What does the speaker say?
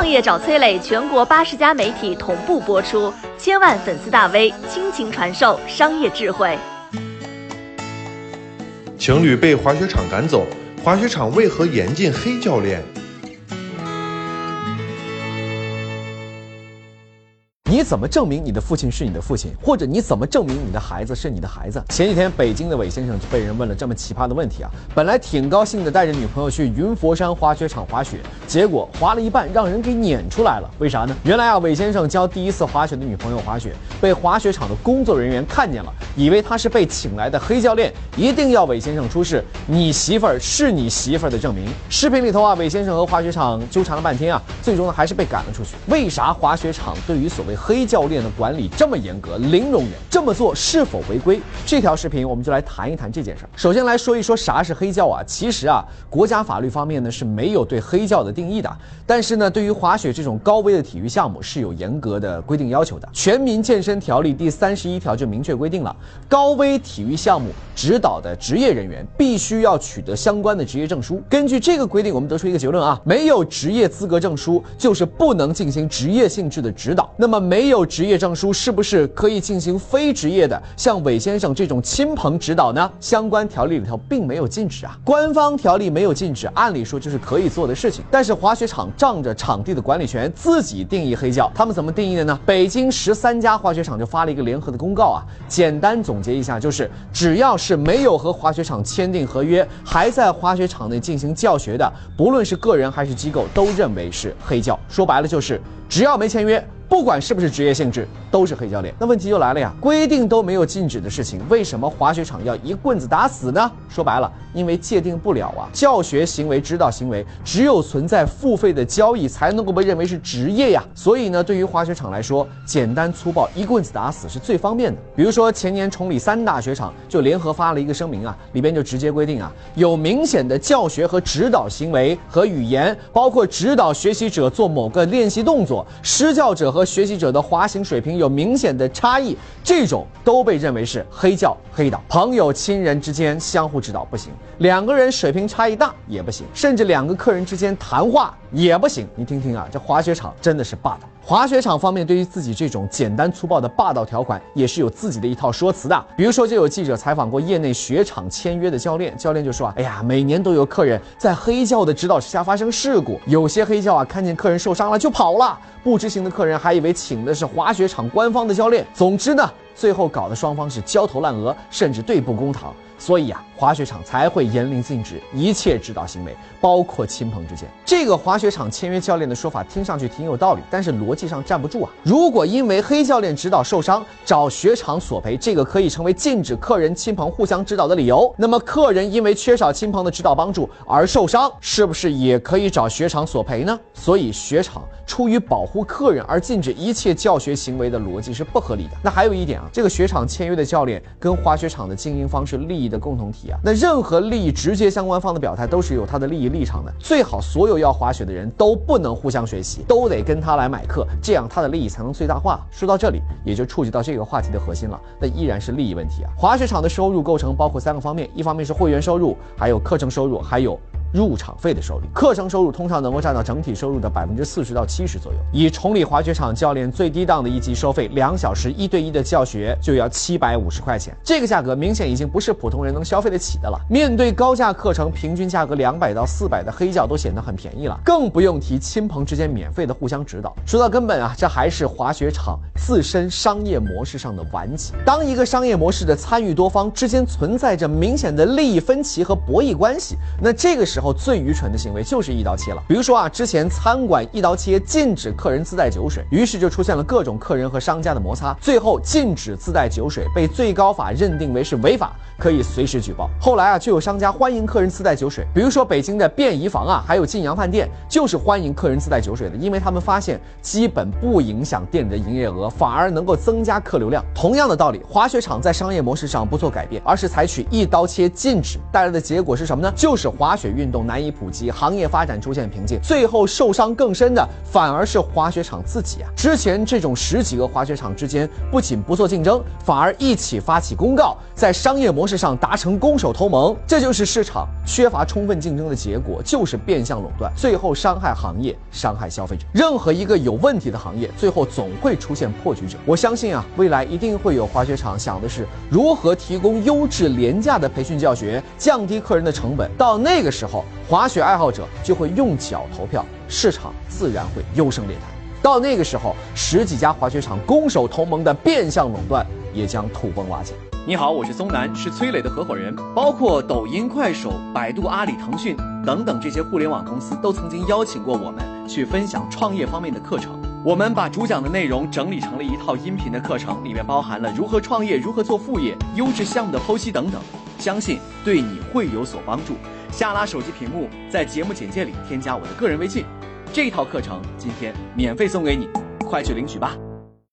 创业找崔磊，全国八十家媒体同步播出，千万粉丝大 V 倾情传授商业智慧。情侣被滑雪场赶走，滑雪场为何严禁黑教练？你怎么证明你的父亲是你的父亲，或者你怎么证明你的孩子是你的孩子？前几天北京的韦先生就被人问了这么奇葩的问题啊！本来挺高兴的，带着女朋友去云佛山滑雪场滑雪，结果滑了一半让人给撵出来了。为啥呢？原来啊，韦先生教第一次滑雪的女朋友滑雪，被滑雪场的工作人员看见了，以为他是被请来的黑教练，一定要韦先生出示你媳妇儿是你媳妇儿的证明。视频里头啊，韦先生和滑雪场纠缠了半天啊，最终呢还是被赶了出去。为啥滑雪场对于所谓黑教练的管理这么严格，零容忍，这么做是否违规？这条视频我们就来谈一谈这件事儿。首先来说一说啥是黑教啊？其实啊，国家法律方面呢是没有对黑教的定义的，但是呢，对于滑雪这种高危的体育项目是有严格的规定要求的。《全民健身条例》第三十一条就明确规定了，高危体育项目指导的职业人员必须要取得相关的职业证书。根据这个规定，我们得出一个结论啊，没有职业资格证书就是不能进行职业性质的指导。那么没没有职业证书是不是可以进行非职业的，像韦先生这种亲朋指导呢？相关条例里头并没有禁止啊，官方条例没有禁止，按理说就是可以做的事情。但是滑雪场仗着场地的管理权，自己定义黑教，他们怎么定义的呢？北京十三家滑雪场就发了一个联合的公告啊，简单总结一下，就是只要是没有和滑雪场签订合约，还在滑雪场内进行教学的，不论是个人还是机构，都认为是黑教。说白了就是，只要没签约。不管是不是职业性质，都是黑教练。那问题就来了呀，规定都没有禁止的事情，为什么滑雪场要一棍子打死呢？说白了，因为界定不了啊。教学行为、指导行为，只有存在付费的交易，才能够被认为是职业呀。所以呢，对于滑雪场来说，简单粗暴一棍子打死是最方便的。比如说前年崇礼三大雪场就联合发了一个声明啊，里边就直接规定啊，有明显的教学和指导行为和语言，包括指导学习者做某个练习动作，施教者和和学习者的滑行水平有明显的差异，这种都被认为是黑教黑导。朋友、亲人之间相互指导不行，两个人水平差异大也不行，甚至两个客人之间谈话也不行。你听听啊，这滑雪场真的是霸道。滑雪场方面对于自己这种简单粗暴的霸道条款，也是有自己的一套说辞的。比如说，就有记者采访过业内雪场签约的教练，教练就说啊，哎呀，每年都有客人在黑教的指导之下发生事故，有些黑教啊，看见客人受伤了就跑了，不知情的客人还以为请的是滑雪场官方的教练。总之呢，最后搞得双方是焦头烂额，甚至对簿公堂。所以啊，滑雪场才会严令禁止一切指导行为，包括亲朋之间。这个滑雪场签约教练的说法听上去挺有道理，但是逻辑上站不住啊。如果因为黑教练指导受伤，找雪场索赔，这个可以成为禁止客人亲朋互相指导的理由。那么客人因为缺少亲朋的指导帮助而受伤，是不是也可以找雪场索赔呢？所以雪场出于保护客人而禁止一切教学行为的逻辑是不合理的。那还有一点啊，这个雪场签约的教练跟滑雪场的经营方式利益。的共同体那任何利益直接相关方的表态都是有他的利益立场的。最好所有要滑雪的人都不能互相学习，都得跟他来买课，这样他的利益才能最大化。说到这里，也就触及到这个话题的核心了，那依然是利益问题啊。滑雪场的收入构成包括三个方面，一方面是会员收入，还有课程收入，还有。入场费的收入，课程收入通常能够占到整体收入的百分之四十到七十左右。以崇礼滑雪场教练最低档的一级收费，两小时一对一的教学就要七百五十块钱，这个价格明显已经不是普通人能消费得起的了。面对高价课程，平均价格两百到四百的黑教都显得很便宜了，更不用提亲朋之间免费的互相指导。说到根本啊，这还是滑雪场自身商业模式上的顽疾。当一个商业模式的参与多方之间存在着明显的利益分歧和博弈关系，那这个时候。后最愚蠢的行为就是一刀切了。比如说啊，之前餐馆一刀切禁止客人自带酒水，于是就出现了各种客人和商家的摩擦，最后禁止自带酒水被最高法认定为是违法，可以随时举报。后来啊，就有商家欢迎客人自带酒水，比如说北京的便宜坊啊，还有晋阳饭店，就是欢迎客人自带酒水的，因为他们发现基本不影响店里的营业额，反而能够增加客流量。同样的道理，滑雪场在商业模式上不做改变，而是采取一刀切禁止，带来的结果是什么呢？就是滑雪运。动难以普及，行业发展出现瓶颈，最后受伤更深的反而是滑雪场自己啊！之前这种十几个滑雪场之间不仅不做竞争，反而一起发起公告，在商业模式上达成攻守同盟，这就是市场缺乏充分竞争的结果，就是变相垄断，最后伤害行业，伤害消费者。任何一个有问题的行业，最后总会出现破局者。我相信啊，未来一定会有滑雪场想的是如何提供优质廉价的培训教学，降低客人的成本。到那个时候，滑雪爱好者就会用脚投票，市场自然会优胜劣汰。到那个时候，十几家滑雪场攻守同盟的变相垄断也将土崩瓦解。你好，我是松南，是崔磊的合伙人。包括抖音、快手、百度、阿里、腾讯等等这些互联网公司，都曾经邀请过我们去分享创业方面的课程。我们把主讲的内容整理成了一套音频的课程，里面包含了如何创业、如何做副业、优质项目的剖析等等，相信对你会有所帮助。下拉手机屏幕，在节目简介里添加我的个人微信。这套课程今天免费送给你，快去领取吧。